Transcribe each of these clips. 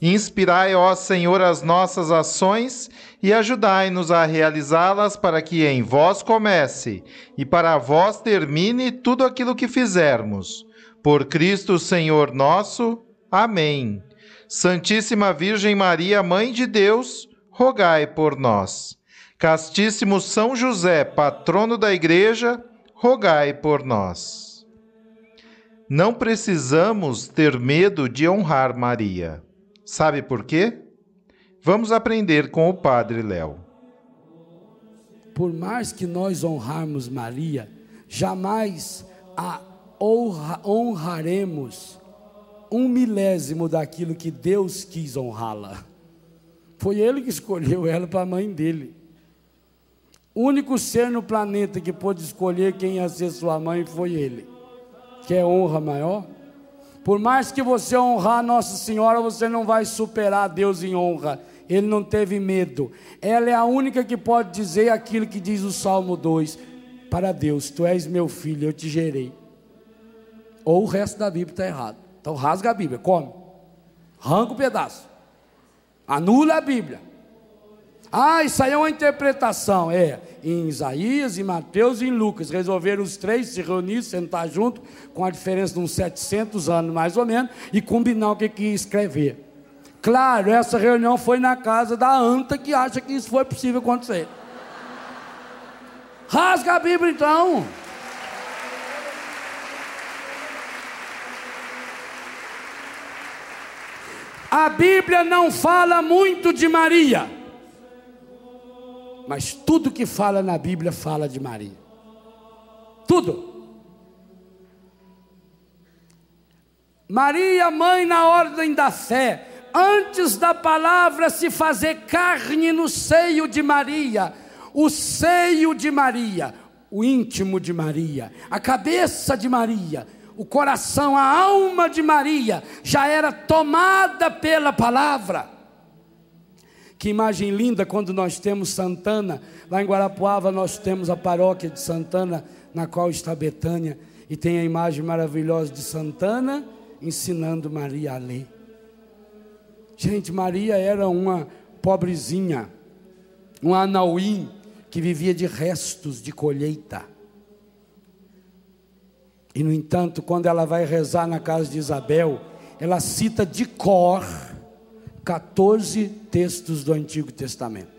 Inspirai, ó Senhor, as nossas ações e ajudai-nos a realizá-las para que em vós comece e para vós termine tudo aquilo que fizermos. Por Cristo Senhor nosso. Amém. Santíssima Virgem Maria, Mãe de Deus, rogai por nós. Castíssimo São José, patrono da Igreja, rogai por nós. Não precisamos ter medo de honrar Maria. Sabe por quê? Vamos aprender com o Padre Léo. Por mais que nós honrarmos Maria, jamais a honra, honraremos um milésimo daquilo que Deus quis honrá-la. Foi Ele que escolheu ela para a mãe dele. O único ser no planeta que pôde escolher quem ia ser sua mãe foi Ele. Quer honra maior? Por mais que você honrar Nossa Senhora, você não vai superar Deus em honra. Ele não teve medo. Ela é a única que pode dizer aquilo que diz o Salmo 2: Para Deus, tu és meu filho, eu te gerei. Ou o resto da Bíblia está errado. Então rasga a Bíblia, come. Arranca o um pedaço. Anula a Bíblia. Ah, isso aí é uma interpretação. É, em Isaías, em Mateus e em Lucas. Resolveram os três se reunir, sentar junto, com a diferença de uns 700 anos mais ou menos, e combinar o que, que ia escrever. Claro, essa reunião foi na casa da anta que acha que isso foi possível acontecer. Rasga a Bíblia então. A Bíblia não fala muito de Maria mas tudo que fala na Bíblia fala de Maria. Tudo. Maria, mãe na ordem da fé, antes da palavra se fazer carne no seio de Maria, o seio de Maria, o íntimo de Maria, a cabeça de Maria, o coração, a alma de Maria já era tomada pela palavra. Que imagem linda quando nós temos Santana, lá em Guarapuava nós temos a paróquia de Santana, na qual está Betânia, e tem a imagem maravilhosa de Santana ensinando Maria a ler. Gente, Maria era uma pobrezinha, um anauim que vivia de restos de colheita. E no entanto, quando ela vai rezar na casa de Isabel, ela cita de cor 14 textos do Antigo Testamento.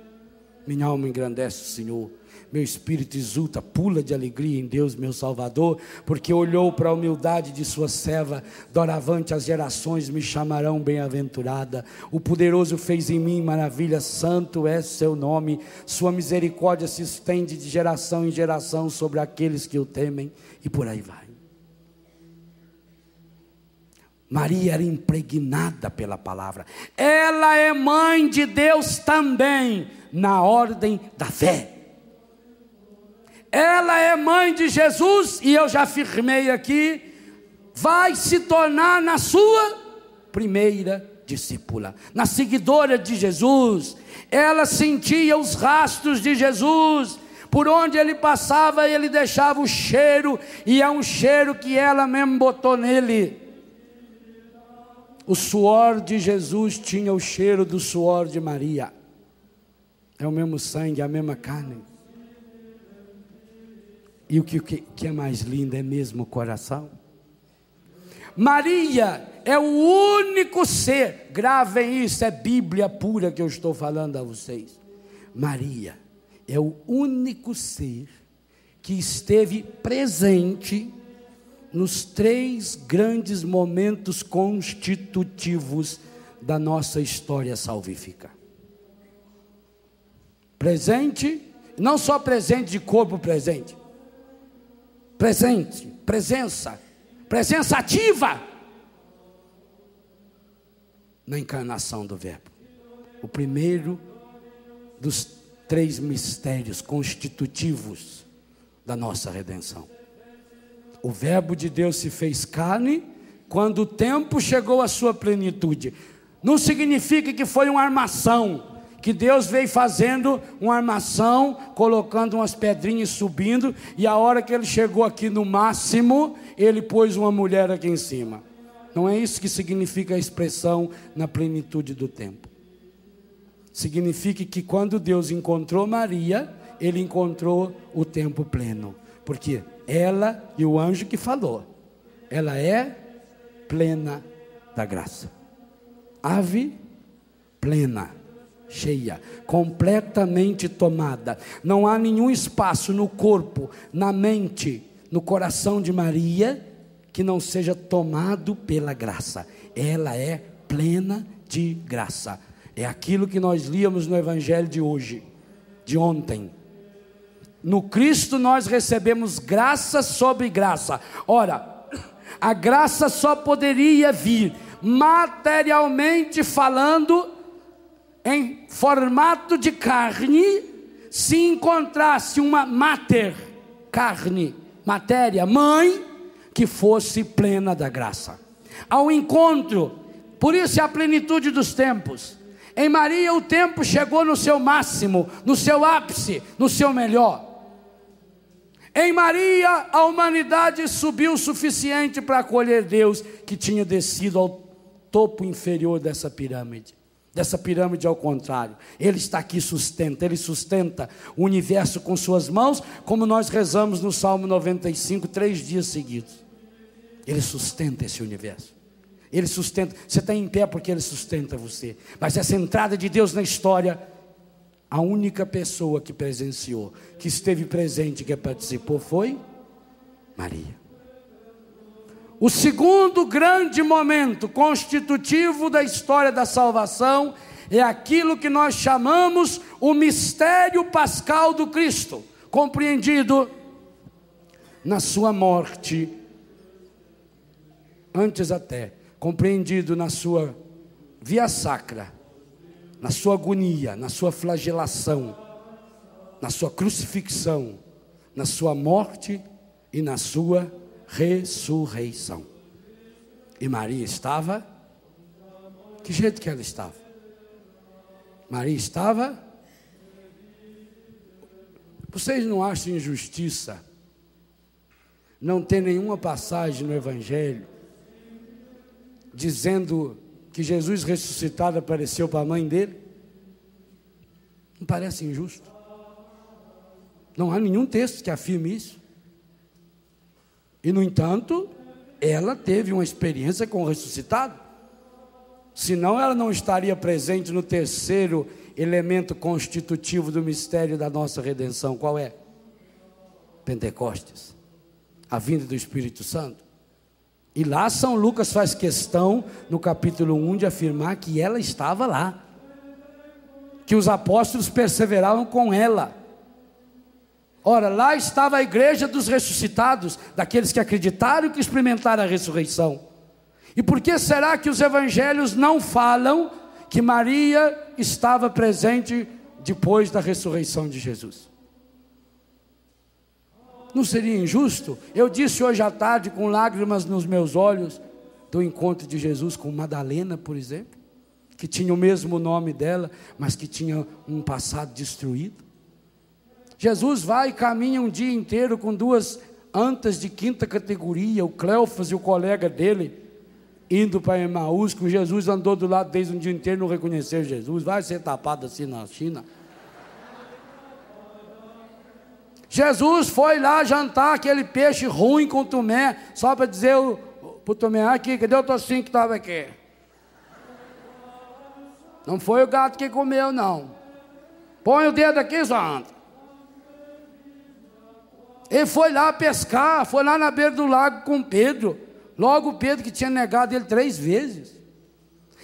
Minha alma engrandece o Senhor, meu espírito exulta, pula de alegria em Deus, meu Salvador, porque olhou para a humildade de sua serva, doravante as gerações me chamarão bem-aventurada. O poderoso fez em mim maravilha, santo é seu nome, sua misericórdia se estende de geração em geração sobre aqueles que o temem, e por aí vai. Maria era impregnada pela palavra. Ela é mãe de Deus também, na ordem da fé. Ela é mãe de Jesus, e eu já afirmei aqui, vai se tornar na sua primeira discípula, na seguidora de Jesus. Ela sentia os rastros de Jesus, por onde ele passava, ele deixava o cheiro, e é um cheiro que ela mesmo botou nele. O suor de Jesus tinha o cheiro do suor de Maria. É o mesmo sangue, a mesma carne. E o que, que é mais lindo é mesmo o coração. Maria é o único ser, gravem isso, é Bíblia pura que eu estou falando a vocês. Maria é o único ser que esteve presente nos três grandes momentos constitutivos da nossa história salvífica. Presente, não só presente de corpo presente, presente, presença, presença ativa na encarnação do Verbo. O primeiro dos três mistérios constitutivos da nossa redenção. O Verbo de Deus se fez carne quando o tempo chegou à sua plenitude. Não significa que foi uma armação, que Deus veio fazendo uma armação, colocando umas pedrinhas subindo, e a hora que ele chegou aqui no máximo, ele pôs uma mulher aqui em cima. Não é isso que significa a expressão na plenitude do tempo. Significa que quando Deus encontrou Maria, ele encontrou o tempo pleno. Porque ela e o anjo que falou, ela é plena da graça. Ave plena, cheia, completamente tomada. Não há nenhum espaço no corpo, na mente, no coração de Maria que não seja tomado pela graça. Ela é plena de graça. É aquilo que nós líamos no evangelho de hoje, de ontem. No Cristo nós recebemos graça sobre graça. Ora, a graça só poderia vir materialmente falando em formato de carne se encontrasse uma mater, carne, matéria, mãe que fosse plena da graça. Ao encontro, por isso é a plenitude dos tempos. Em Maria o tempo chegou no seu máximo, no seu ápice, no seu melhor. Em Maria, a humanidade subiu o suficiente para acolher Deus que tinha descido ao topo inferior dessa pirâmide. Dessa pirâmide ao contrário, Ele está aqui sustenta, Ele sustenta o universo com Suas mãos, como nós rezamos no Salmo 95, três dias seguidos. Ele sustenta esse universo. Ele sustenta, você está em pé porque Ele sustenta você. Mas essa entrada de Deus na história a única pessoa que presenciou, que esteve presente, que participou foi Maria. O segundo grande momento constitutivo da história da salvação é aquilo que nós chamamos o mistério pascal do Cristo, compreendido na sua morte, antes até, compreendido na sua via sacra na sua agonia, na sua flagelação, na sua crucifixão, na sua morte e na sua ressurreição. E Maria estava, que jeito que ela estava? Maria estava. Vocês não acham injustiça não ter nenhuma passagem no Evangelho dizendo que Jesus ressuscitado apareceu para a mãe dele? Não parece injusto? Não há nenhum texto que afirme isso. E, no entanto, ela teve uma experiência com o ressuscitado. Senão, ela não estaria presente no terceiro elemento constitutivo do mistério da nossa redenção. Qual é? Pentecostes a vinda do Espírito Santo. E lá São Lucas faz questão, no capítulo 1, de afirmar que ela estava lá, que os apóstolos perseveravam com ela. Ora, lá estava a igreja dos ressuscitados, daqueles que acreditaram e que experimentaram a ressurreição. E por que será que os evangelhos não falam que Maria estava presente depois da ressurreição de Jesus? Não seria injusto? Eu disse hoje à tarde, com lágrimas nos meus olhos, do encontro de Jesus com Madalena, por exemplo, que tinha o mesmo nome dela, mas que tinha um passado destruído. Jesus vai e caminha um dia inteiro com duas antas de quinta categoria, o Cleofas e o colega dele, indo para Emaús, que Jesus andou do lado desde um dia inteiro, não reconheceu Jesus, vai ser tapado assim na China. Jesus foi lá jantar aquele peixe ruim com Tomé, só para dizer para o Tomé, aqui, cadê o tocinho que estava aqui? Não foi o gato que comeu, não. Põe o dedo aqui, Santa. Ele foi lá pescar, foi lá na beira do lago com Pedro. Logo Pedro que tinha negado ele três vezes.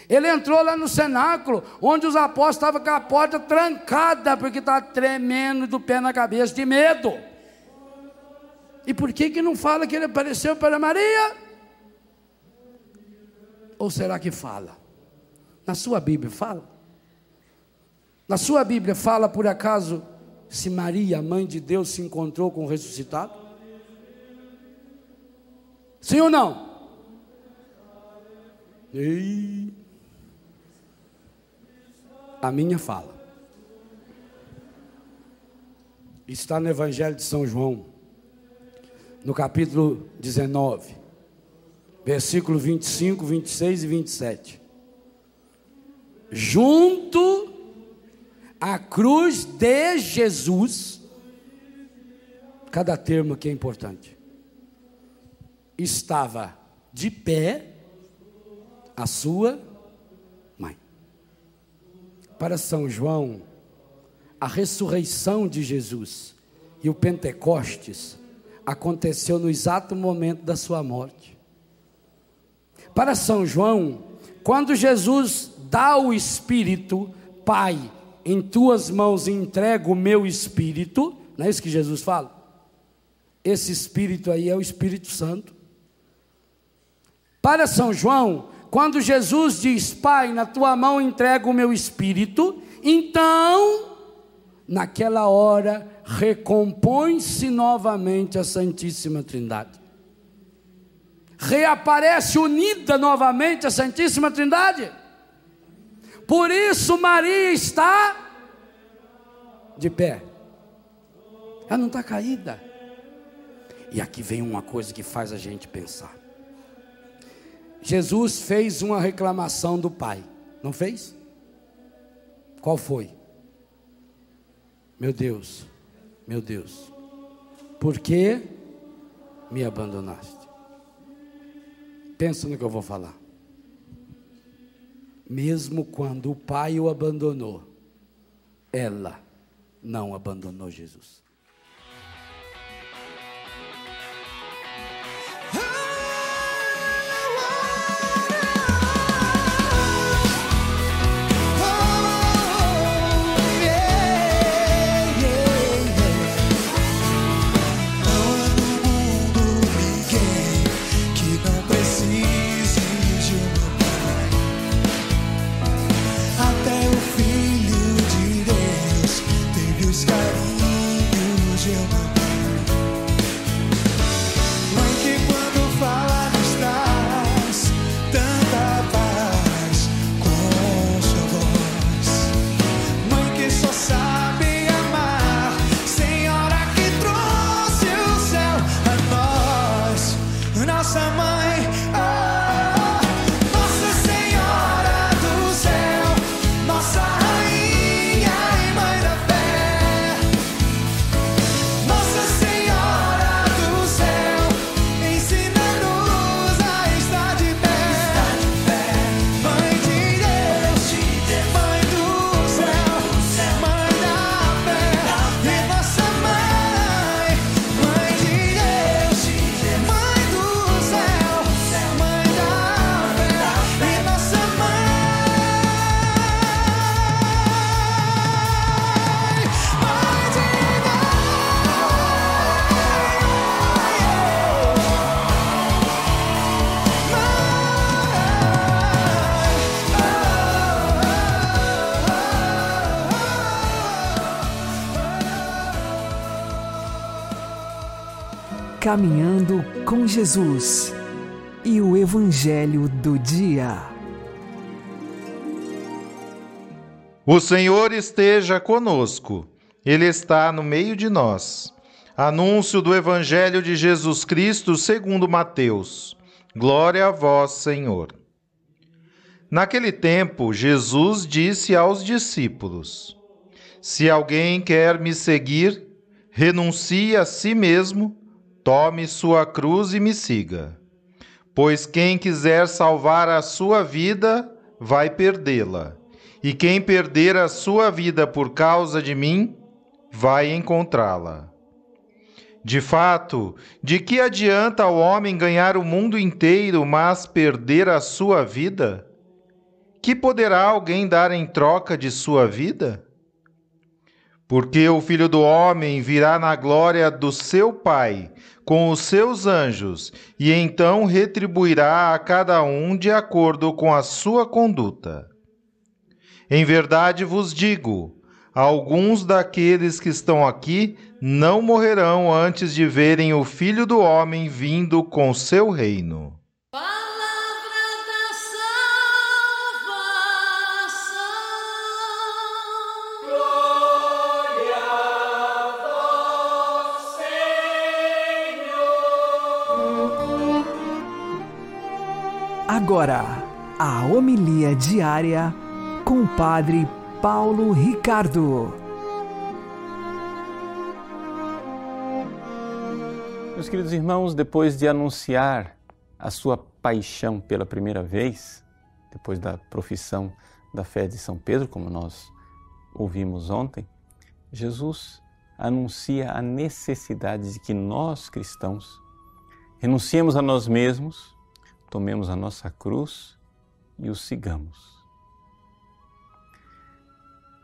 Ele entrou lá no cenáculo, onde os apóstolos estavam com a porta trancada, porque estava tremendo do pé na cabeça de medo. E por que, que não fala que ele apareceu para Maria? Ou será que fala? Na sua Bíblia fala? Na sua Bíblia fala por acaso se Maria, mãe de Deus, se encontrou com o ressuscitado? Sim ou não? Ei. A minha fala. Está no Evangelho de São João, no capítulo 19, versículo 25, 26 e 27. Junto à cruz de Jesus, cada termo aqui é importante, estava de pé a sua para São João, a ressurreição de Jesus e o Pentecostes aconteceu no exato momento da sua morte. Para São João, quando Jesus dá o Espírito, Pai, em tuas mãos entrego o meu Espírito, não é isso que Jesus fala? Esse Espírito aí é o Espírito Santo. Para São João, quando Jesus diz, Pai, na tua mão entrego o meu espírito, então, naquela hora, recompõe-se novamente a Santíssima Trindade. Reaparece unida novamente a Santíssima Trindade. Por isso Maria está de pé. Ela não está caída. E aqui vem uma coisa que faz a gente pensar. Jesus fez uma reclamação do Pai, não fez? Qual foi? Meu Deus, meu Deus, por que me abandonaste? Pensa no que eu vou falar. Mesmo quando o Pai o abandonou, ela não abandonou Jesus. Caminhando com Jesus e o Evangelho do Dia. O Senhor esteja conosco, Ele está no meio de nós. Anúncio do Evangelho de Jesus Cristo segundo Mateus. Glória a vós, Senhor. Naquele tempo, Jesus disse aos discípulos: Se alguém quer me seguir, renuncie a si mesmo Tome sua cruz e me siga. Pois quem quiser salvar a sua vida, vai perdê-la. E quem perder a sua vida por causa de mim, vai encontrá-la. De fato, de que adianta ao homem ganhar o mundo inteiro, mas perder a sua vida? Que poderá alguém dar em troca de sua vida? Porque o filho do homem virá na glória do seu Pai com os seus anjos, e então retribuirá a cada um de acordo com a sua conduta. Em verdade vos digo: alguns daqueles que estão aqui não morrerão antes de verem o Filho do Homem vindo com seu reino. Agora, a homilia diária com o Padre Paulo Ricardo. Meus queridos irmãos, depois de anunciar a sua paixão pela primeira vez, depois da profissão da fé de São Pedro, como nós ouvimos ontem, Jesus anuncia a necessidade de que nós cristãos renunciemos a nós mesmos tomemos a nossa cruz e o sigamos.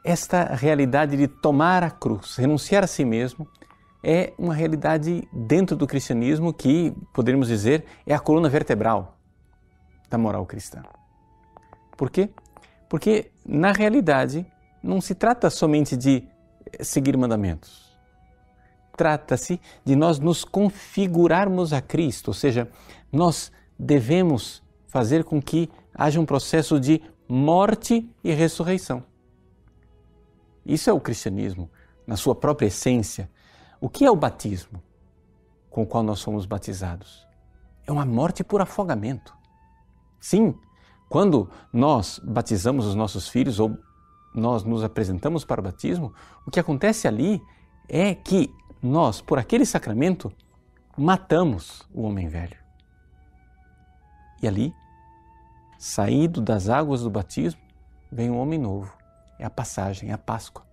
Esta realidade de tomar a cruz, renunciar a si mesmo, é uma realidade dentro do cristianismo que, poderíamos dizer, é a coluna vertebral da moral cristã. Por quê? Porque, na realidade, não se trata somente de seguir mandamentos. Trata-se de nós nos configurarmos a Cristo, ou seja, nós devemos fazer com que haja um processo de morte e ressurreição. Isso é o cristianismo, na sua própria essência. O que é o batismo com o qual nós somos batizados? É uma morte por afogamento. Sim, quando nós batizamos os nossos filhos ou nós nos apresentamos para o batismo, o que acontece ali é que nós, por aquele sacramento, matamos o homem velho. E ali, saído das águas do batismo, vem um homem novo. É a passagem, é a Páscoa.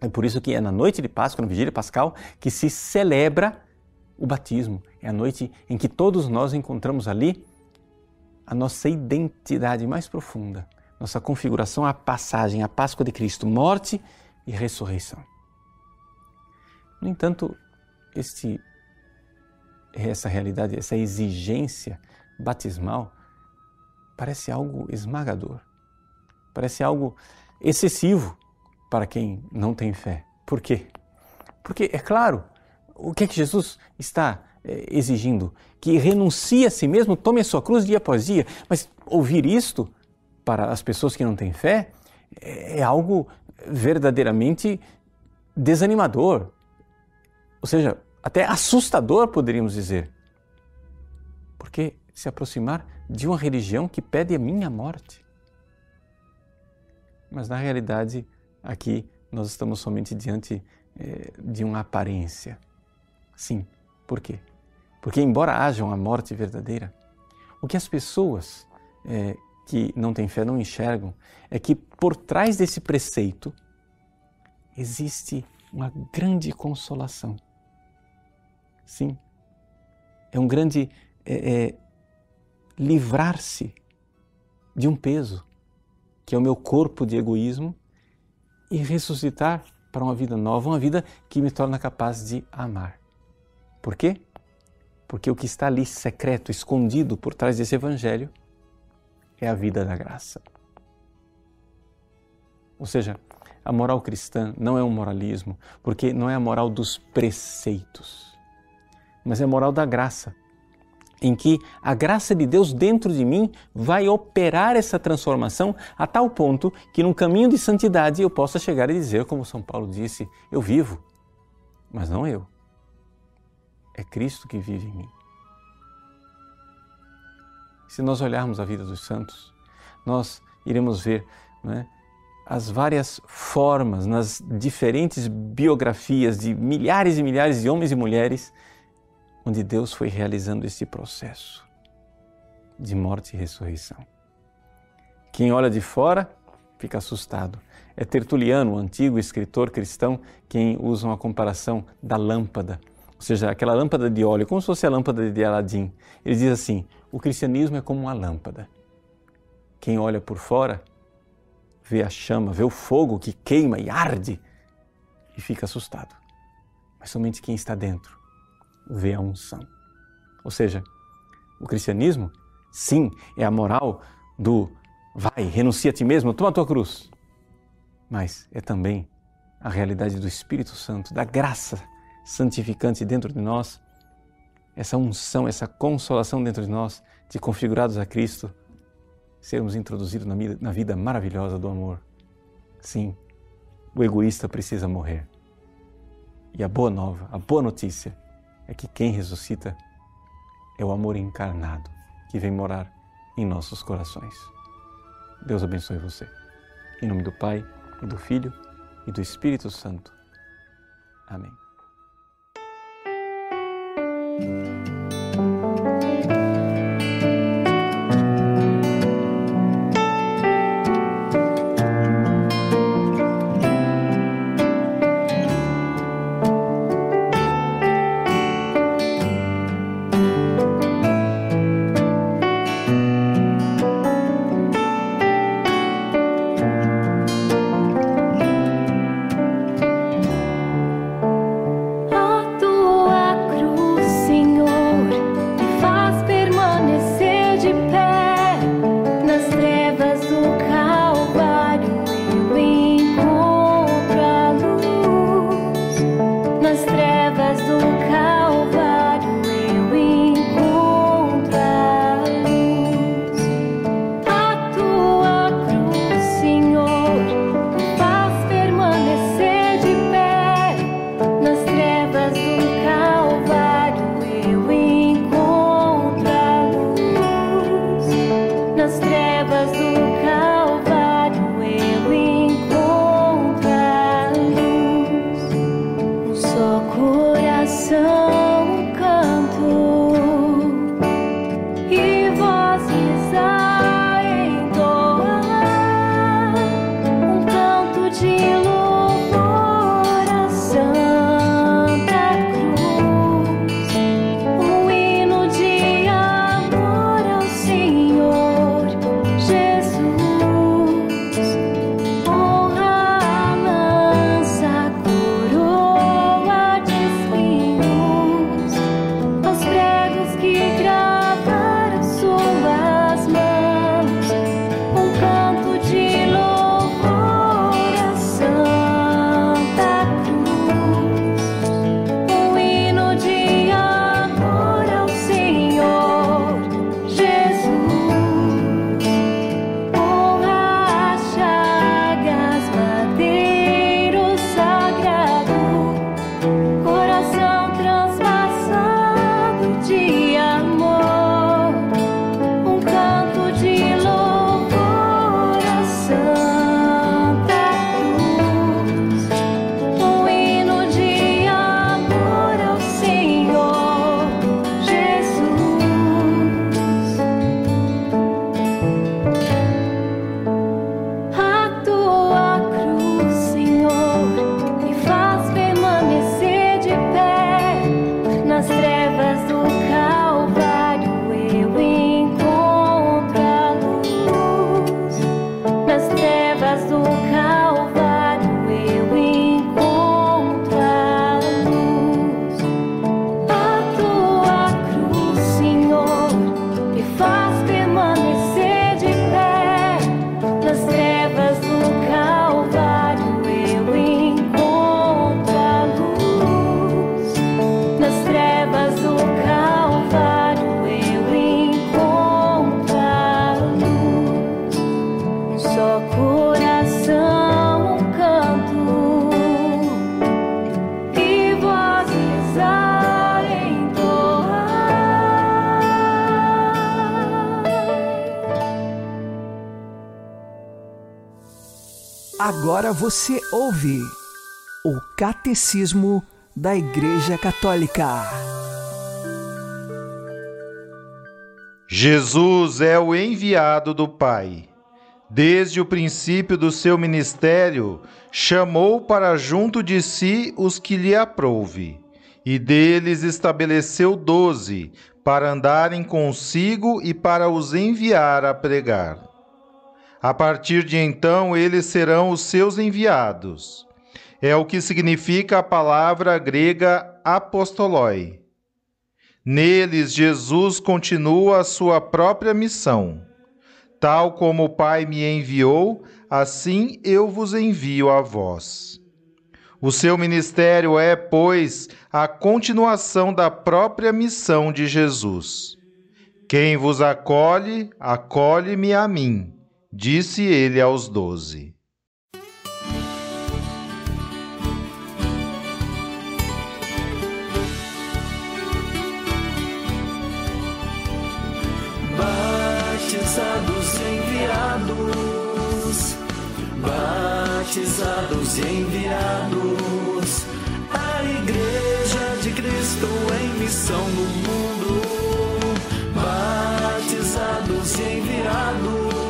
É por isso que é na noite de Páscoa, na vigília pascal, que se celebra o batismo. É a noite em que todos nós encontramos ali a nossa identidade mais profunda, nossa configuração, a passagem, a Páscoa de Cristo, morte e ressurreição. No entanto, este, essa realidade, essa exigência batismal parece algo esmagador, parece algo excessivo para quem não tem fé. Por quê? Porque, é claro, o que é que Jesus está é, exigindo? Que renuncie a si mesmo, tome a sua cruz dia após dia. Mas ouvir isto para as pessoas que não têm fé é, é algo verdadeiramente desanimador. Ou seja, até assustador, poderíamos dizer. Porque se aproximar de uma religião que pede a minha morte. Mas na realidade, aqui nós estamos somente diante eh, de uma aparência. Sim, por quê? Porque, embora haja uma morte verdadeira, o que as pessoas eh, que não têm fé não enxergam é que por trás desse preceito existe uma grande consolação. Sim, é um grande é, é, livrar-se de um peso, que é o meu corpo de egoísmo, e ressuscitar para uma vida nova, uma vida que me torna capaz de amar. Por quê? Porque o que está ali secreto, escondido por trás desse evangelho, é a vida da graça. Ou seja, a moral cristã não é um moralismo, porque não é a moral dos preceitos, mas é a moral da graça, em que a graça de Deus dentro de mim vai operar essa transformação a tal ponto que num caminho de santidade eu possa chegar e dizer, como São Paulo disse, eu vivo, mas não eu. É Cristo que vive em mim. Se nós olharmos a vida dos santos, nós iremos ver é, as várias formas nas diferentes biografias de milhares e milhares de homens e mulheres onde Deus foi realizando esse processo de morte e ressurreição. Quem olha de fora fica assustado. É Tertuliano, o antigo escritor cristão, quem usa uma comparação da lâmpada. ou seja, aquela lâmpada de óleo, como se fosse a lâmpada de Aladim. Ele diz assim: o cristianismo é como uma lâmpada. Quem olha por fora vê a chama, vê o fogo que queima e arde e fica assustado. Mas somente quem está dentro vê a unção. Ou seja, o cristianismo, sim, é a moral do vai, renuncia a ti mesmo, toma a tua cruz. Mas é também a realidade do Espírito Santo, da graça santificante dentro de nós, essa unção, essa consolação dentro de nós, de configurados a Cristo, sermos introduzidos na vida, na vida maravilhosa do amor. Sim, o egoísta precisa morrer. E a boa nova, a boa notícia é que quem ressuscita é o amor encarnado que vem morar em nossos corações. Deus abençoe você. Em nome do Pai, e do Filho, e do Espírito Santo. Amém. Agora você ouve o Catecismo da Igreja Católica. Jesus é o enviado do Pai. Desde o princípio do seu ministério, chamou para junto de si os que lhe aprouve, e deles estabeleceu doze, para andarem consigo e para os enviar a pregar. A partir de então, eles serão os seus enviados. É o que significa a palavra grega apostoloi. Neles, Jesus continua a sua própria missão. Tal como o Pai me enviou, assim eu vos envio a vós. O seu ministério é, pois, a continuação da própria missão de Jesus. Quem vos acolhe, acolhe-me a mim, disse ele aos doze. Batizados enviados, batizados enviados Cristo em missão no mundo, batizados e enviados,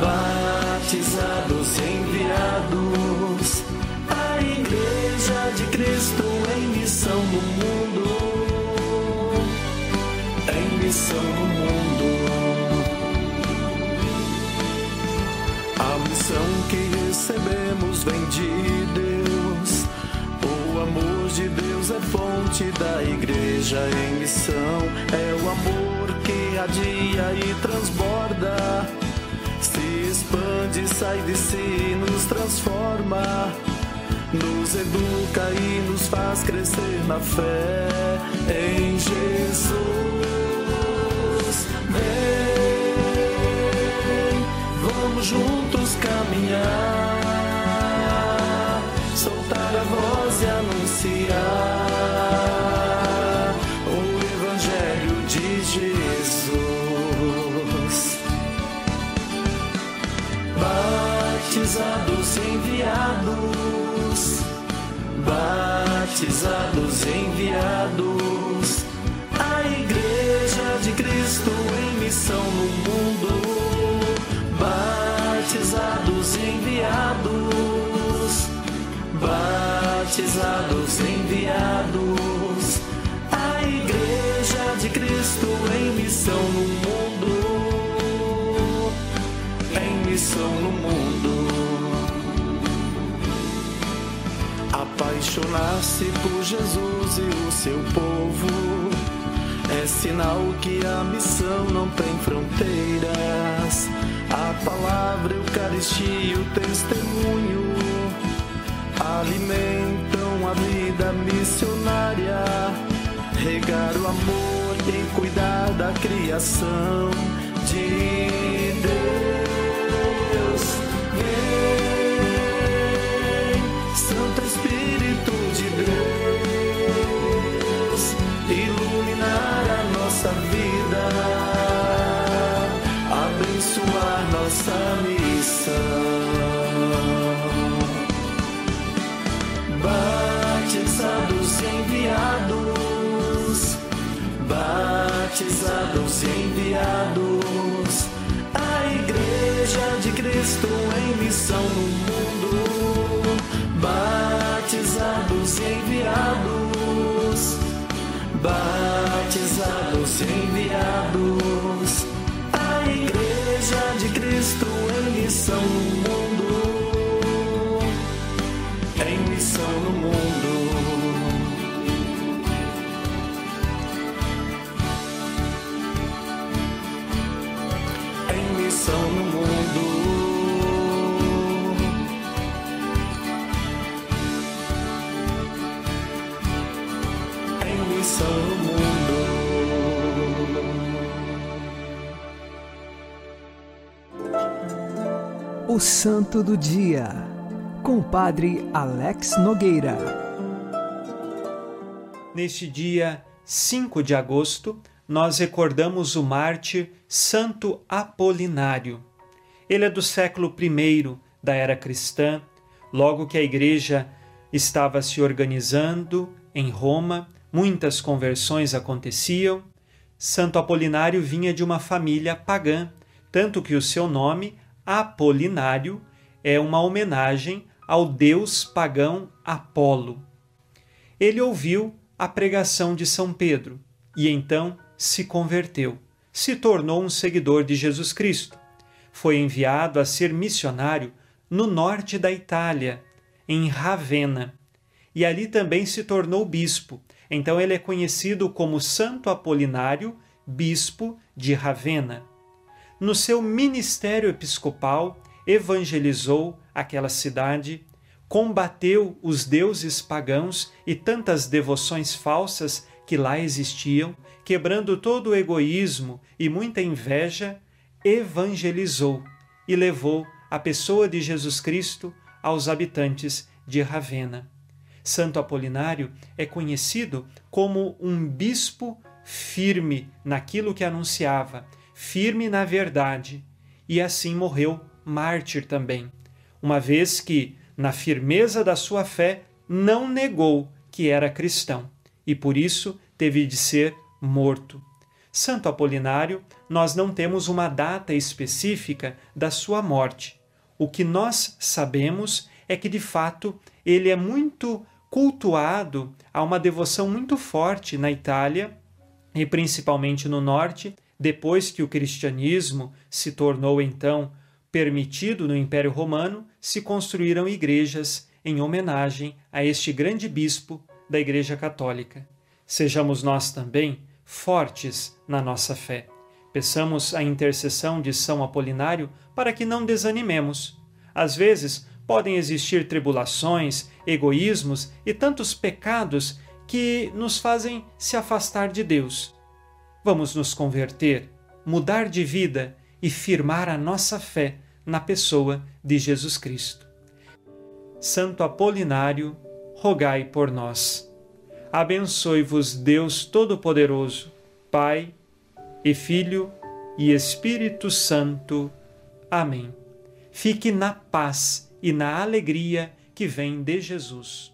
batizados e enviados, a Igreja de Cristo em missão no mundo, em missão no mundo. A missão que recebemos vem de Deus, o amor de Deus é fonte da igreja em missão. É o amor que adia e transborda. Expande, sai de si, nos transforma. Nos educa e nos faz crescer na fé em Jesus. Vem, vamos juntos caminhar soltar a voz e anunciar Batizados enviados, batizados enviados, a Igreja de Cristo em missão no mundo. Batizados enviados. Batizados, enviados, a Igreja de Cristo em missão no mundo, missão no mundo. Apaixonar-se por Jesus e o seu povo é sinal que a missão não tem fronteiras. A palavra, Eucaristia, o testemunho alimentam a vida missionária, regar o amor e cuidar da criação de Deus. Batizados e enviados, a Igreja de Cristo em missão no mundo, batizados e enviados, batizados e enviados, a Igreja de Cristo em missão no mundo, O Santo do Dia, com o Padre Alex Nogueira. Neste dia 5 de agosto, nós recordamos o mártir Santo Apolinário. Ele é do século I da era cristã, logo que a igreja estava se organizando em Roma, muitas conversões aconteciam. Santo Apolinário vinha de uma família pagã, tanto que o seu nome, Apolinário, é uma homenagem ao deus pagão Apolo. ele ouviu a pregação de São Pedro e então se converteu, se tornou um seguidor de Jesus Cristo. Foi enviado a ser missionário no norte da Itália, em Ravenna, e ali também se tornou bispo. Então ele é conhecido como Santo Apolinário, bispo de Ravenna. No seu ministério episcopal, evangelizou aquela cidade, combateu os deuses pagãos e tantas devoções falsas que lá existiam, quebrando todo o egoísmo e muita inveja, evangelizou e levou a pessoa de Jesus Cristo aos habitantes de Ravenna. Santo Apolinário é conhecido como um bispo firme naquilo que anunciava, firme na verdade, e assim morreu mártir também, uma vez que, na firmeza da sua fé, não negou que era cristão e por isso teve de ser morto. Santo Apolinário, nós não temos uma data específica da sua morte. O que nós sabemos é que, de fato, ele é muito cultuado, há uma devoção muito forte na Itália e principalmente no norte, depois que o cristianismo se tornou então permitido no Império Romano, se construíram igrejas em homenagem a este grande bispo da Igreja Católica. Sejamos nós também fortes na nossa fé. Peçamos a intercessão de São Apolinário para que não desanimemos. Às vezes, podem existir tribulações, egoísmos e tantos pecados que nos fazem se afastar de Deus. Vamos nos converter, mudar de vida e firmar a nossa fé na pessoa de Jesus Cristo. Santo Apolinário, rogai por nós. Abençoe-vos Deus Todo-Poderoso, Pai e Filho e Espírito Santo. Amém. Fique na paz e na alegria que vem de Jesus.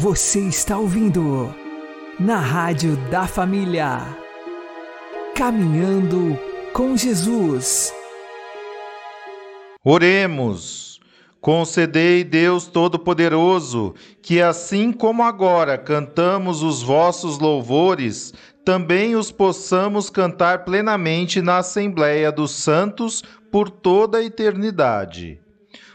Você está ouvindo na Rádio da Família. Caminhando com Jesus. Oremos. Concedei, Deus Todo-Poderoso, que assim como agora cantamos os vossos louvores, também os possamos cantar plenamente na Assembleia dos Santos por toda a eternidade.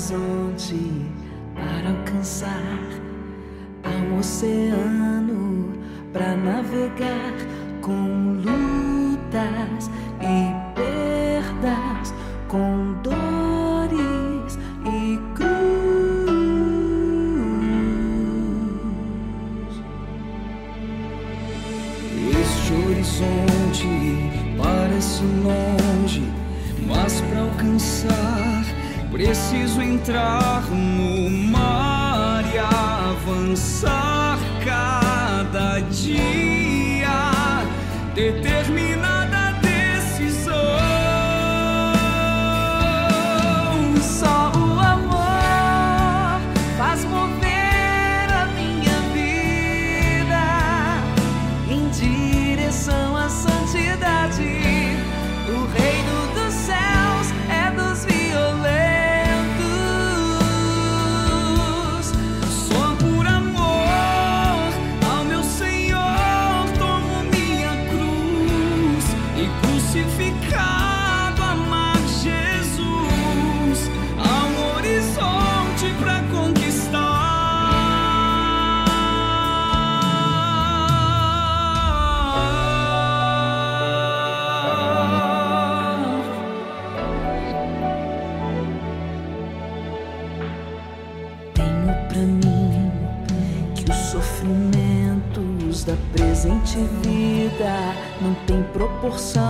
Horizonte para alcançar há um oceano para navegar com lutas têm proporção